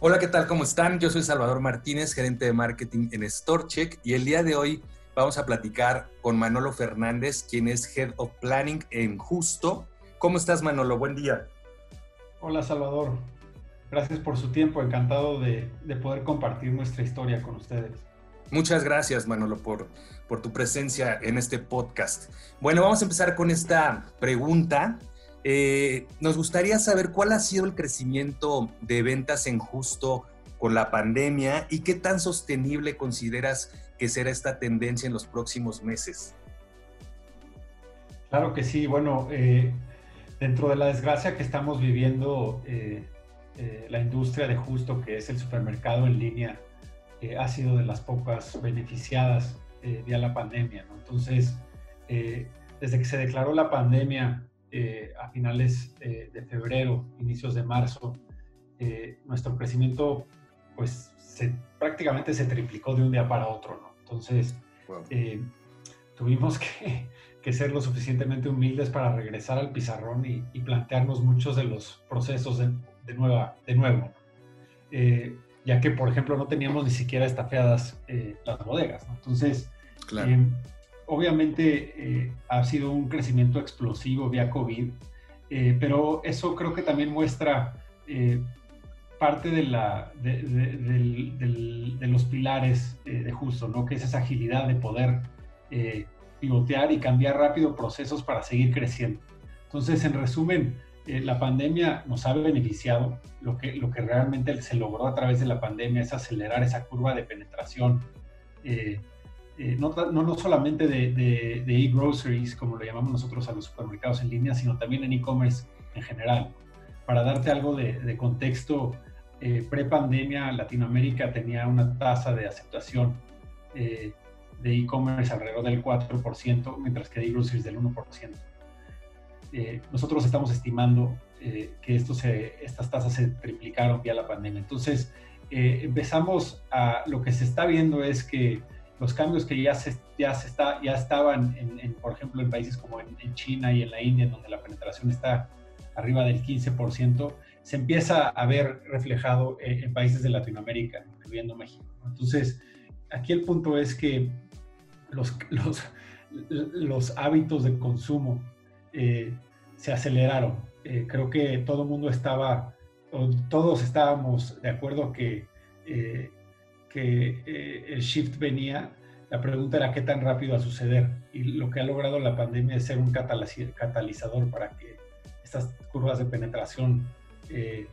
Hola, ¿qué tal? ¿Cómo están? Yo soy Salvador Martínez, gerente de marketing en StoreCheck y el día de hoy vamos a platicar con Manolo Fernández, quien es Head of Planning en Justo. ¿Cómo estás, Manolo? Buen día. Hola, Salvador. Gracias por su tiempo. Encantado de, poder compartir nuestra historia con ustedes. Muchas gracias, Manolo, por, por tu presencia en este podcast. Bueno, vamos a empezar con esta pregunta eh, nos gustaría saber cuál ha sido el crecimiento de ventas en justo con la pandemia y qué tan sostenible consideras que será esta tendencia en los próximos meses. Claro que sí. Bueno, eh, dentro de la desgracia que estamos viviendo, eh, la industria de justo, que es el supermercado en línea, ha sido de las pocas beneficiadas vía la pandemia. Entonces, desde que se declaró la pandemia eh, a finales eh, de febrero, inicios de marzo, eh, nuestro crecimiento pues prácticamente se triplicó de un día para otro, ¿no? Entonces, tuvimos que, ser lo suficientemente humildes para regresar al pizarrón y, plantearnos muchos de los procesos de, nueva, de nuevo, ya que, por ejemplo, no teníamos ni siquiera estafiadas las bodegas, ¿no? Entonces, claro obviamente eh, ha sido un crecimiento explosivo vía COVID, eh, pero eso creo que también muestra eh, parte de, los pilares de justo, ¿no? que es esa agilidad de poder pivotear y cambiar rápido procesos para seguir creciendo. Entonces, en resumen, la pandemia nos ha beneficiado. Lo que realmente se logró a través de la pandemia es acelerar esa curva de penetración eh, no, no, solamente de e-groceries, como lo llamamos nosotros a los supermercados en línea, sino también en e-commerce en general. Para darte algo de, contexto, eh, pre-pandemia Latinoamérica tenía una tasa de aceptación eh, de e-commerce alrededor del 4%, mientras que de e-groceries del 1%. nosotros estamos estimando que esto se, estas tasas se triplicaron vía la pandemia. Entonces, empezamos a, lo que se está viendo es que los cambios que ya, se, ya, se está, ya estaban, en, por ejemplo, en países como en, China y en la India, donde la penetración está arriba del 15%, se empieza a ver reflejado en, países de Latinoamérica, incluyendo México. Entonces, aquí el punto es que los, los, los hábitos de consumo eh, se aceleraron. Eh, creo que todo el mundo estaba, todos estábamos de acuerdo que eh, que eh, el shift venía, la pregunta era qué tan rápido va a suceder. Y lo que ha logrado la pandemia es ser un catalizador para que estas curvas de penetración eh,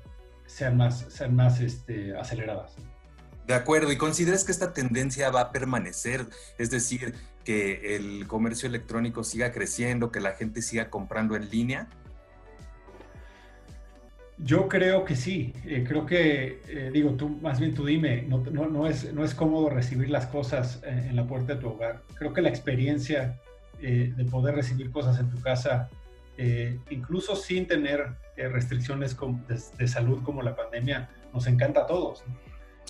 sean más, sean más este, aceleradas. De acuerdo, ¿y consideras que esta tendencia va a permanecer? Es decir, que el comercio electrónico siga creciendo, que la gente siga comprando en línea. Yo creo que sí, eh, creo que, eh, digo, tú, más bien tú dime, no, no, es, no es cómodo recibir las cosas en, la puerta de tu hogar. Creo que la experiencia eh, de poder recibir cosas en tu casa, incluso sin tener restricciones de, salud como la pandemia, nos encanta a todos.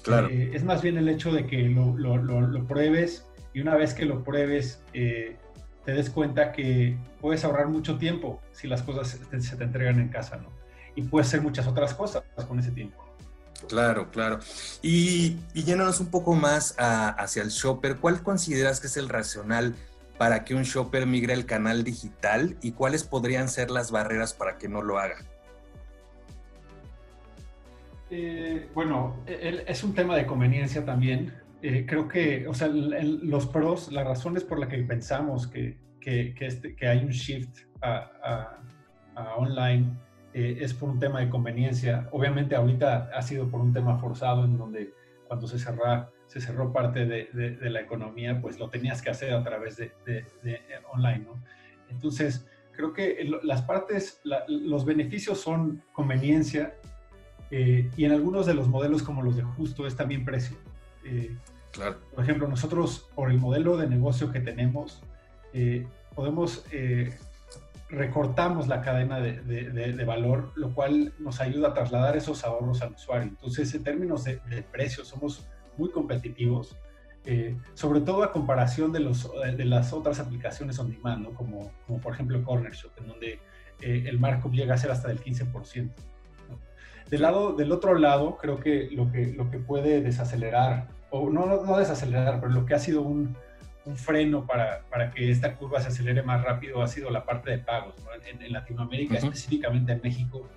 Claro. es más bien el hecho de que lo, lo, lo, pruebes y una vez que lo pruebes, te des cuenta que puedes ahorrar mucho tiempo si las cosas se te entregan en casa, ¿no? Y puede hacer muchas otras cosas con ese tiempo. Claro, claro. Y, y un poco más hacia el shopper, ¿cuál consideras que es el racional para que un shopper migre al canal digital y cuáles podrían ser las barreras para que no lo haga? Eh, bueno, es un tema de conveniencia también. Eh, creo que, o sea, los pros, las razones por las que pensamos que, que, este, que hay un shift a, a online eh, es por un tema de conveniencia. Obviamente ahorita ha sido por un tema forzado en donde cuando se, cerró, se cerró parte de, de, la economía, pues lo tenías que hacer a través de, de online, ¿no? Entonces, creo que las partes, los beneficios son conveniencia eh, y en algunos de los modelos como los de justo es también precio. Eh, claro. Por ejemplo, nosotros por el modelo de negocio que tenemos, podemos recortamos la cadena de, valor, lo cual nos ayuda a trasladar esos ahorros al usuario. Entonces, en términos de, precios, somos muy competitivos, eh, sobre todo a comparación de, los, de las otras aplicaciones on demand, como, como por ejemplo Corner Shop, en donde eh, el markup llega a ser hasta del 15%. Del, lado, del otro lado, creo que lo que, lo que puede desacelerar, o no, no desacelerar, pero lo que ha sido un, un freno para, para, que esta curva se acelere más rápido ha sido la parte de pagos. En, Latinoamérica, específicamente en México,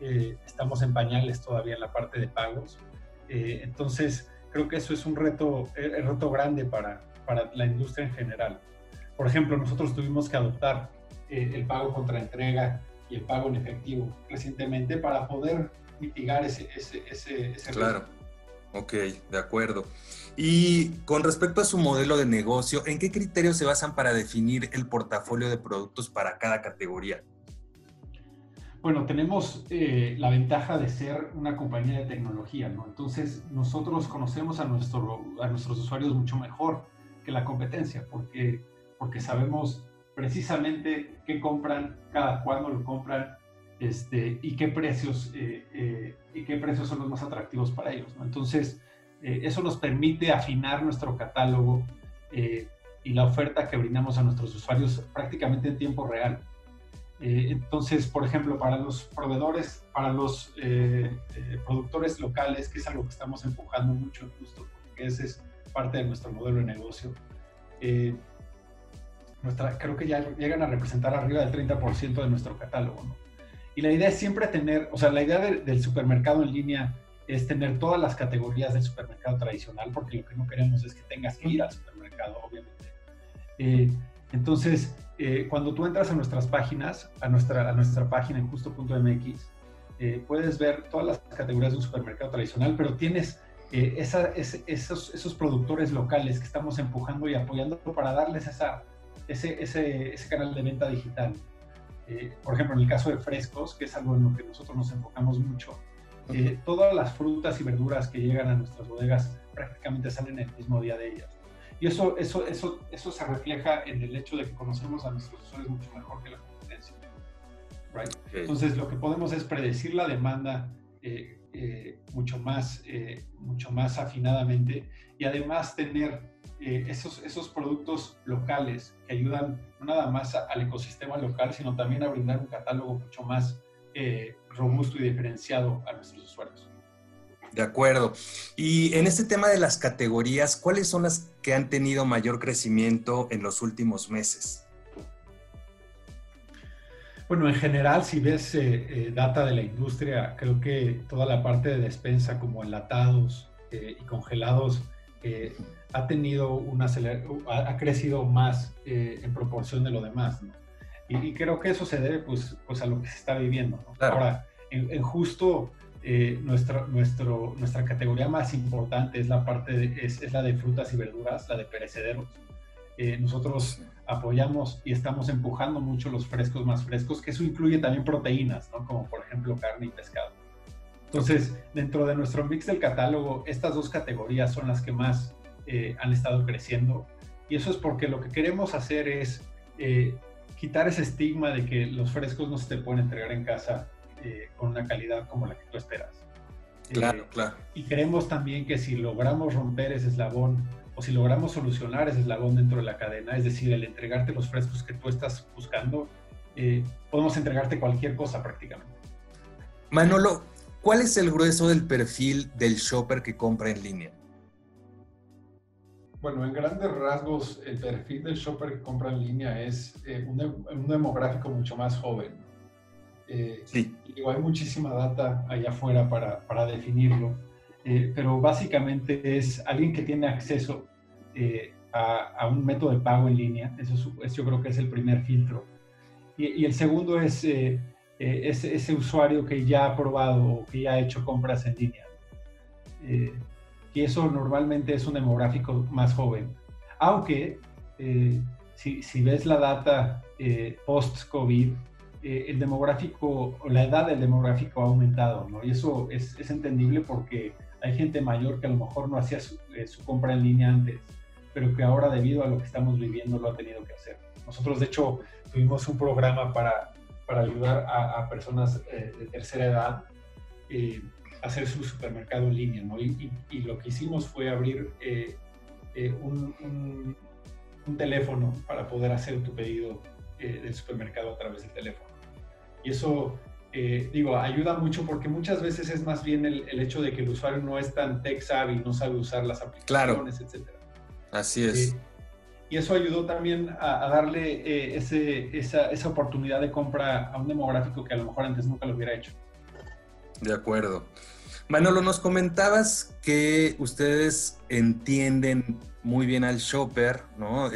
eh, estamos en pañales todavía en la parte de pagos. Eh, entonces, creo que eso es un reto, el eh, reto grande para, para la industria en general. Por ejemplo, nosotros tuvimos que adoptar el pago contra entrega y el pago en efectivo recientemente para poder mitigar ese, ese, ese, ese Claro, ok, de acuerdo. Y con respecto a su modelo de negocio, ¿en qué criterios se basan para definir el portafolio de productos para cada categoría? Bueno, tenemos eh, la ventaja de ser una compañía de tecnología, ¿no? Entonces, nosotros conocemos a, nuestro, a nuestros usuarios mucho mejor que la competencia, porque, porque sabemos precisamente qué compran, cada cuándo lo compran, este, y qué precios eh, eh, y qué precios son los más atractivos para ellos. Entonces, eso nos permite afinar nuestro catálogo y la oferta que brindamos a nuestros usuarios prácticamente en tiempo real. Eh, entonces, por ejemplo, para los proveedores, para los eh, eh, productores locales, que es algo que estamos empujando mucho, justo porque ese es parte de nuestro modelo de negocio, nuestra, creo que ya llegan a representar arriba del 30% de nuestro catálogo. Y la idea es siempre tener, o sea, la idea del supermercado en línea es tener todas las categorías del supermercado tradicional, porque lo que no queremos es que tengas que ir al supermercado, obviamente. entonces, eh, cuando tú entras a nuestras páginas, a nuestra, a nuestra página en justo.mx, eh, puedes ver todas las categorías de un supermercado tradicional, pero tienes eh, esos, esos, productores locales que estamos empujando y apoyando para darles esa, ese, ese, ese canal de venta digital. Por ejemplo, en el caso de frescos, que es algo en lo que nosotros nos enfocamos mucho, todas las frutas y verduras que llegan a nuestras bodegas prácticamente salen el mismo día de ellas. Y eso, eso, eso, eso se refleja en el hecho de que conocemos a nuestros usuarios mucho mejor que la competencia. Entonces, lo que podemos es predecir la demanda eh, eh, mucho, más, eh, mucho más afinadamente y además tener esos, esos productos locales que ayudan no nada más al ecosistema local, sino también a brindar un catálogo mucho más robusto y diferenciado a nuestros usuarios. De acuerdo. Y en este tema de las categorías, ¿cuáles son las que han tenido mayor crecimiento en los últimos meses? Bueno, en general, si ves eh, eh, data de la industria, creo que toda la parte de despensa, como enlatados eh, y congelados, ha tenido una ha crecido más en proporción de lo demás. Y, creo que eso se debe pues, pues a lo que se está viviendo. Ahora, en justo eh, nuestra, nuestro, nuestra categoría más importante es la parte de, es, la de frutas y verduras, la de perecederos. Eh, nosotros apoyamos y estamos empujando mucho los frescos más frescos, que eso incluye también proteínas, ¿no? como por ejemplo carne y pescado. Entonces, dentro de nuestro mix del catálogo, estas dos categorías son las que más eh, han estado creciendo. Y eso es porque lo que queremos hacer es quitar ese estigma de que los frescos no se te pueden entregar en casa eh, con una calidad como la que tú esperas. Claro, eh, claro. Y creemos también que si logramos romper ese eslabón o si logramos solucionar ese eslabón dentro de la cadena, es decir, el entregarte los frescos que tú estás buscando, eh, podemos entregarte cualquier cosa prácticamente. Manolo, ¿cuál es el grueso del perfil del shopper que compra en línea? Bueno, en grandes rasgos, el perfil del shopper que compra en línea es un, un, demográfico mucho más joven. Eh, sí. hay muchísima data allá afuera para, para definirlo, eh, pero básicamente es alguien que tiene acceso eh, a, a, un método de pago en línea. Eso, yo creo que es el primer filtro. Y, y el segundo es ese, ese, usuario que ya ha probado o que ya ha hecho compras en línea. y eso normalmente es un demográfico más joven. Aunque si, si, ves la data post-COVID, eh, el demográfico, la edad del demográfico ha aumentado, ¿no? Y eso es, es, entendible porque hay gente mayor que a lo mejor no hacía su, eh, compra en línea antes, pero que ahora debido a lo que estamos viviendo lo ha tenido que hacer. Nosotros, de hecho, tuvimos un programa para, para ayudar a, personas eh, de tercera edad a hacer su supermercado en línea, ¿no? Y, y, lo que hicimos fue abrir un, un, un teléfono para poder hacer tu pedido del supermercado a través del teléfono. Y eso eh, digo, ayuda mucho porque muchas veces es más bien el, hecho de que el usuario no es tan tech savvy, no sabe usar las aplicaciones, claro. etc. Así es. Eh, y eso ayudó también a, darle eh, esa, esa, oportunidad de compra a un demográfico que a lo mejor antes nunca lo hubiera hecho. De acuerdo. Manolo, nos comentabas que ustedes entienden muy bien al shopper, ¿no?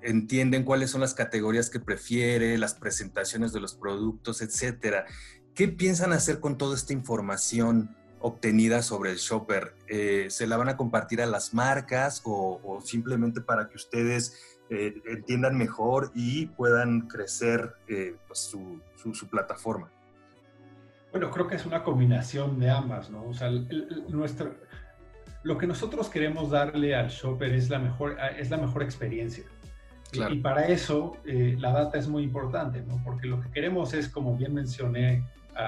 entienden cuáles son las categorías que prefiere, las presentaciones de los productos, etcétera. ¿Qué piensan hacer con toda esta información obtenida sobre el shopper? Eh, ¿Se la van a compartir a las marcas o, simplemente para que ustedes eh, entiendan mejor y puedan crecer eh, pues, su, plataforma? Bueno, creo que es una combinación de ambas, ¿no? O sea, nuestro, lo que nosotros queremos darle al shopper es la mejor, es la mejor experiencia. Y, para eso eh, la data es muy importante, ¿no? Porque lo que queremos es, como bien mencioné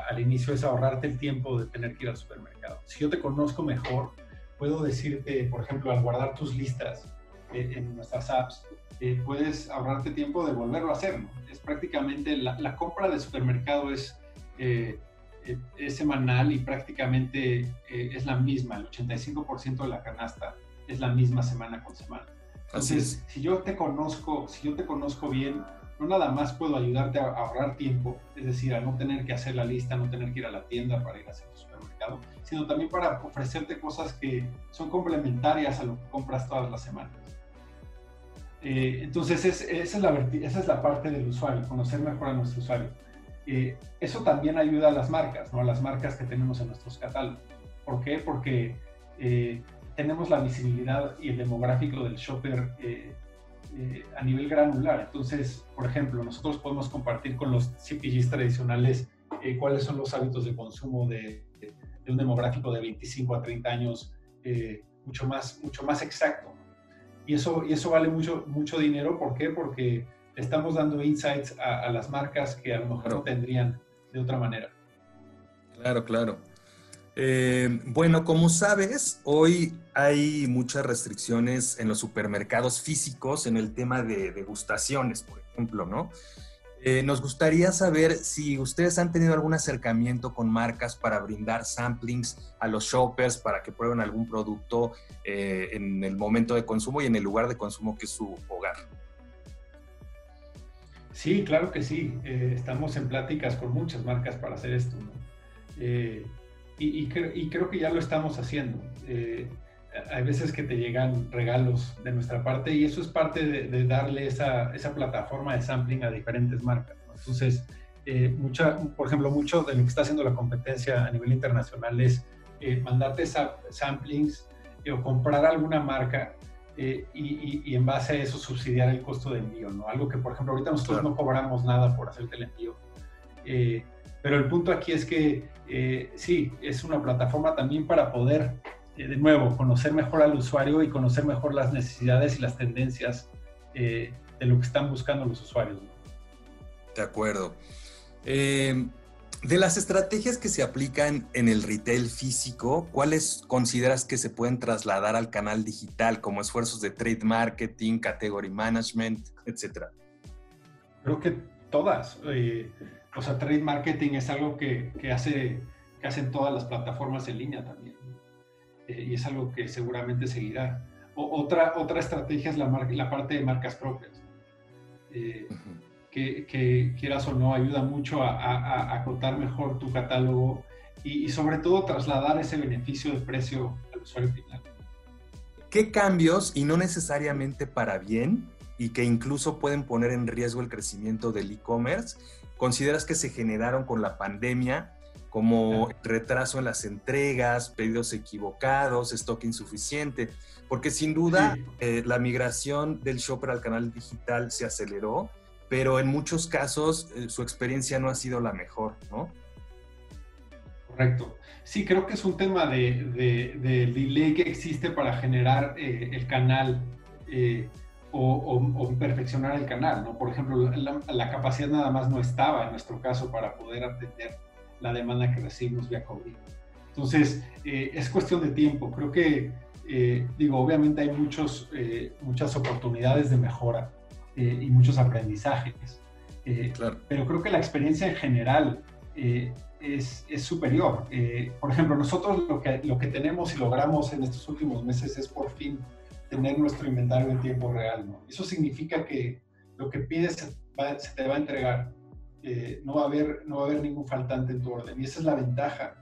al inicio, es ahorrarte el tiempo de tener que ir al supermercado. Si yo te conozco mejor, puedo decirte, por ejemplo, al guardar tus listas eh, en nuestras apps, eh, puedes ahorrarte tiempo de volverlo a hacer, ¿no? Es prácticamente, la, la compra de supermercado es, es semanal y prácticamente es la misma, el 85% de la canasta es la misma semana con semana. Entonces, si yo te conozco, si yo te conozco bien, no nada más puedo ayudarte a ahorrar tiempo, es decir, a no tener que hacer la lista, no tener que ir a la tienda para ir a hacer tu supermercado, sino también para ofrecerte cosas que son complementarias a lo que compras todas las semanas. Eh, entonces, esa, es la, parte del usuario, conocer mejor a nuestro usuario. Eh, eso también ayuda a las marcas, ¿no? a las marcas que tenemos en nuestros catálogos. ¿Por qué? Porque eh, tenemos la visibilidad y el demográfico del shopper eh, eh, a nivel granular. Entonces, por ejemplo, nosotros podemos compartir con los CPGs tradicionales eh, cuáles son los hábitos de consumo de, un demográfico de 25 a 30 años mucho, más, mucho más exacto. Y eso, y eso vale mucho, mucho dinero. ¿Por qué? Porque estamos dando insights a, a las marcas que a lo mejor no tendrían de otra manera. Claro, claro. Eh, bueno, como sabes, hoy hay muchas restricciones en los supermercados físicos en el tema de degustaciones, por ejemplo, ¿no? Eh, nos gustaría saber si ustedes han tenido algún acercamiento con marcas para brindar samplings a los shoppers para que prueben algún producto eh, en el momento de consumo y en el lugar de consumo que es su hogar. Sí, claro que sí. estamos en pláticas con muchas marcas para hacer esto. ¿no? Y, creo que ya lo estamos haciendo. Eh, hay veces que te llegan regalos de nuestra parte y eso es parte de, darle esa, esa, plataforma de sampling a diferentes marcas. Entonces, eh, mucha, por ejemplo, mucho de lo que está haciendo la competencia a nivel internacional es eh, mandarte samplings o comprar alguna marca y, y, en base a eso subsidiar el costo de envío, ¿no? Algo que, por ejemplo, ahorita nosotros no cobramos nada por hacerte el envío. Pero el punto aquí es que eh, sí, es una plataforma también para poder, eh, de nuevo, conocer mejor al usuario y conocer mejor las necesidades y las tendencias eh, de lo que están buscando los usuarios. De acuerdo. de las estrategias que se aplican en el retail físico, ¿cuáles consideras que se pueden trasladar al canal digital como esfuerzos de trade marketing, category management, etcétera? Creo que todas o sea, trade marketing es algo que, que, hace, que hacen todas las plataformas en línea también. Eh, y es algo que seguramente seguirá. otra, otra estrategia es la, la parte de marcas propias. Eh, que, que, quieras o no, ayuda mucho a, a, acotar mejor tu catálogo y, y, sobre todo trasladar ese beneficio de precio al usuario final. ¿Qué cambios, y no necesariamente para bien, y que incluso pueden poner en riesgo el crecimiento del e-commerce, consideras que se generaron con la pandemia como retraso en las entregas, pedidos equivocados, stock insuficiente, porque sin duda eh, la migración del shopper al canal digital se aceleró, pero en muchos casos eh, su experiencia no ha sido la mejor, ¿no? Correcto. Sí, creo que es un tema de, de, delay que existe para generar eh, el canal o, perfeccionar el canal, ¿no? Por ejemplo, la, capacidad nada más no estaba en nuestro caso para poder atender la demanda que recibimos vía COVID. Entonces, eh, es cuestión de tiempo. Creo que, eh, digo, obviamente hay muchos, eh, muchas oportunidades de mejora y muchos aprendizajes. Claro. Pero creo que la experiencia en general es, es, superior. por ejemplo, nosotros lo que, lo que tenemos y logramos en estos últimos meses es por fin tener nuestro inventario en tiempo real. ¿no? Eso significa que lo que pides se, te va a entregar. Eh, no, va a haber, no va a haber ningún faltante en tu orden. Y esa es la ventaja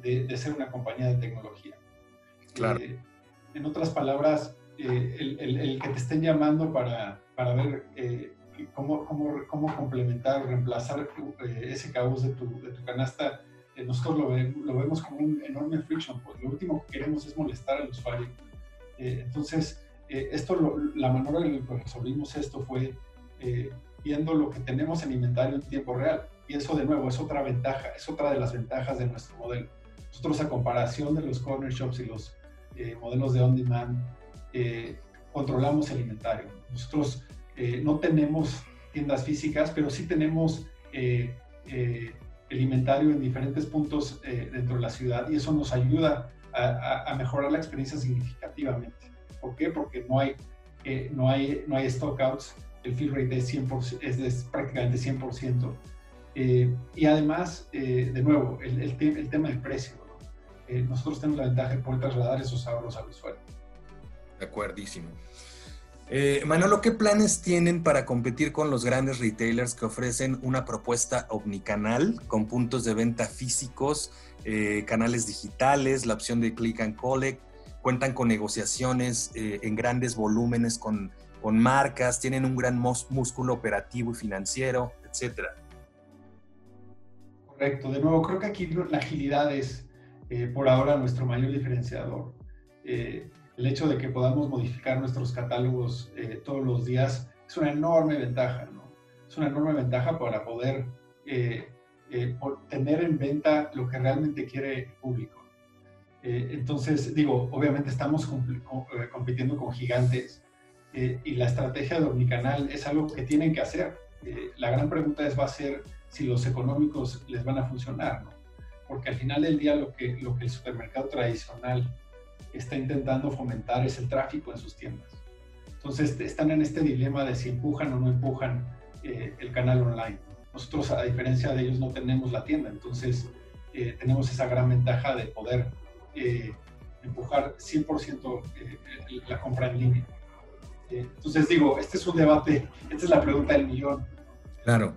de, ser una compañía de tecnología. Claro. Eh, en otras palabras, eh, el, el, que te estén llamando para, para ver cómo, cómo, cómo, complementar o reemplazar ese caos de tu, de tu canasta, nosotros lo, lo, vemos como un enorme friction. Pues lo último que queremos es molestar al usuario eh, entonces, eh, esto la manera en la que resolvimos esto fue eh, viendo lo que tenemos en inventario en tiempo real. Y eso, de nuevo, es otra ventaja, es otra de las ventajas de nuestro modelo. Nosotros, a comparación de los corner shops y los modelos de on-demand, controlamos el inventario. Nosotros no tenemos tiendas físicas, pero sí tenemos el inventario en diferentes puntos dentro de la ciudad y eso nos ayuda a, mejorar la experiencia significativamente. ¿Por qué? Porque no hay, eh, no hay, no hay stockouts, el fill rate es, 100%, es, prácticamente 100%. Eh, y además, eh, de nuevo, el, el, tema del precio. nosotros tenemos la ventaja de poder trasladar esos ahorros al usuario. De acuerdísimo. Manolo, ¿qué planes tienen para competir con los grandes retailers que ofrecen una propuesta omnicanal con puntos de venta físicos eh, canales digitales, la opción de click and collect, cuentan con negociaciones eh, en grandes volúmenes con, con, marcas, tienen un gran músculo operativo y financiero, etc. Correcto, de nuevo, creo que aquí la agilidad es eh, por ahora nuestro mayor diferenciador. el hecho de que podamos modificar nuestros catálogos todos los días es una enorme ventaja, ¿no? Es una enorme ventaja para poder eh, por tener en venta lo que realmente quiere el público. Eh, entonces, digo, obviamente estamos eh, compitiendo con gigantes y la estrategia de omnicanal es algo que tienen que hacer. la gran pregunta es, va a ser si los económicos les van a funcionar, ¿no? Porque al final del día lo que, lo que el supermercado tradicional está intentando fomentar es el tráfico en sus tiendas. Entonces están en este dilema de si empujan o no empujan el canal online. Nosotros, a diferencia de ellos, no tenemos la tienda, entonces eh, tenemos esa gran ventaja de poder eh, empujar 100% eh, la compra en línea. entonces digo, este es un debate, esta es la pregunta del millón. Claro.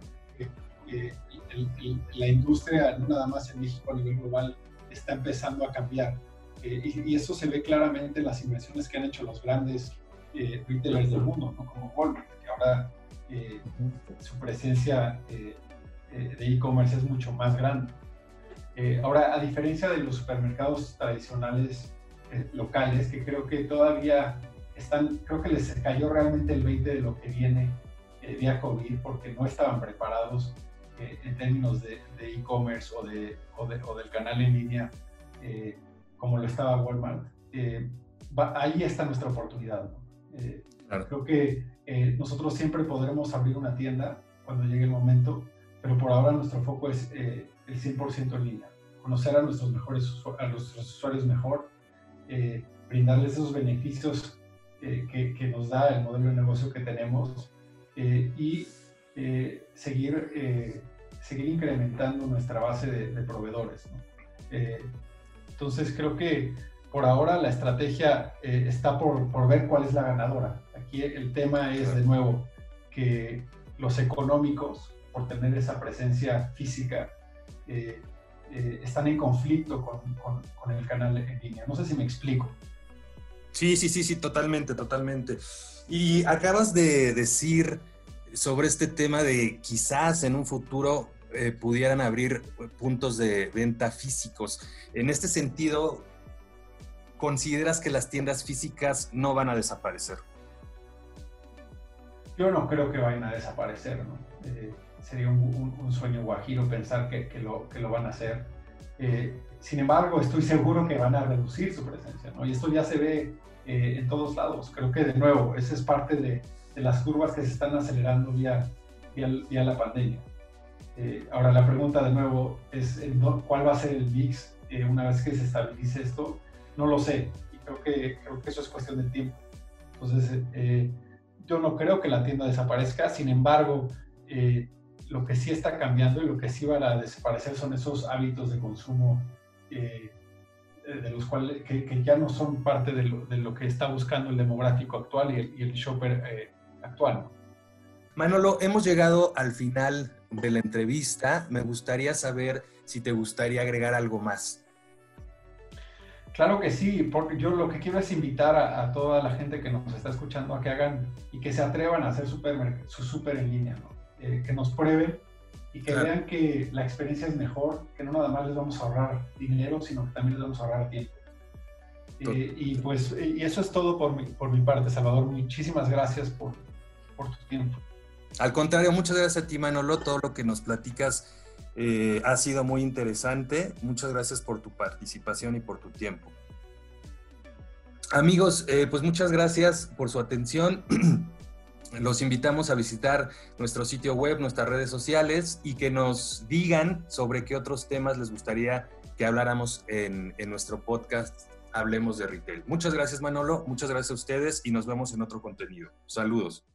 la industria, no nada más en México, a nivel global, está empezando a cambiar. Y, y, eso se ve claramente en las inversiones que han hecho los grandes retailers del mundo, ¿no? como Walmart, que ahora eh, su presencia eh, eh, de e-commerce es mucho más grande. ahora, a diferencia de los supermercados tradicionales locales, que creo que todavía están, creo que les cayó realmente el 20 de lo que viene vía COVID, porque no estaban preparados en términos de e-commerce o, de, o, del canal en línea como lo estaba Walmart. ahí está nuestra oportunidad. Creo que eh, nosotros siempre podremos abrir una tienda cuando llegue el momento, pero por ahora nuestro foco es eh, el 100% en línea. Conocer a nuestros, mejores, a nuestros usuarios mejor, eh, brindarles esos beneficios que, que, nos da el modelo de negocio que tenemos y seguir, seguir incrementando nuestra base de, proveedores. entonces creo que por ahora la estrategia está por, por ver cuál es la ganadora aquí el tema es de nuevo que los económicos, por tener esa presencia física, eh, eh, están en conflicto con, con, el canal en línea. No sé si me explico. Sí, sí, sí, sí, totalmente, totalmente. Y acabas de decir sobre este tema de quizás en un futuro eh, pudieran abrir puntos de venta físicos. En este sentido, ¿consideras que las tiendas físicas no van a desaparecer? Yo no creo que vayan a desaparecer, ¿no? Eh, sería un, sueño guajiro pensar que, que, lo, que lo van a hacer. Eh, sin embargo, estoy seguro que van a reducir su presencia, ¿no? Y esto ya se ve eh, en todos lados. Creo que, de nuevo, esa es parte de, de las curvas que se están acelerando vía, vía, la pandemia. ahora, la pregunta, de nuevo, es ¿cuál va a ser el mix una vez que se estabilice esto? No lo sé. Y creo que, creo que eso es cuestión de tiempo. Entonces, yo no creo que la tienda desaparezca, sin embargo, eh, lo que sí está cambiando y lo que sí va a desaparecer son esos hábitos de consumo eh, de los cuales que, ya no son parte de lo, que está buscando el demográfico actual y el, shopper eh, actual. Manolo, hemos llegado al final de la entrevista. Me gustaría saber si te gustaría agregar algo más. Claro que sí, porque yo lo que quiero es invitar a, toda la gente que nos está escuchando a que hagan y que se atrevan a hacer su súper en línea, eh, que nos prueben y que vean que la experiencia es mejor, que no nada más les vamos a ahorrar dinero, sino que también les vamos a ahorrar tiempo. Eh, y pues y eso es todo por mi, por mi parte, Salvador. Muchísimas gracias por, por tu tiempo. Al contrario, muchas gracias a ti, Manolo. Todo lo que nos platicas eh, ha sido muy interesante. Muchas gracias por tu participación y por tu tiempo. Amigos, eh, pues muchas gracias por su atención. Los invitamos a visitar nuestro sitio web, nuestras redes sociales y que nos digan sobre qué otros temas les gustaría que habláramos en, en nuestro podcast Hablemos de Retail. Muchas gracias Manolo, muchas gracias a ustedes y nos vemos en otro contenido. Saludos.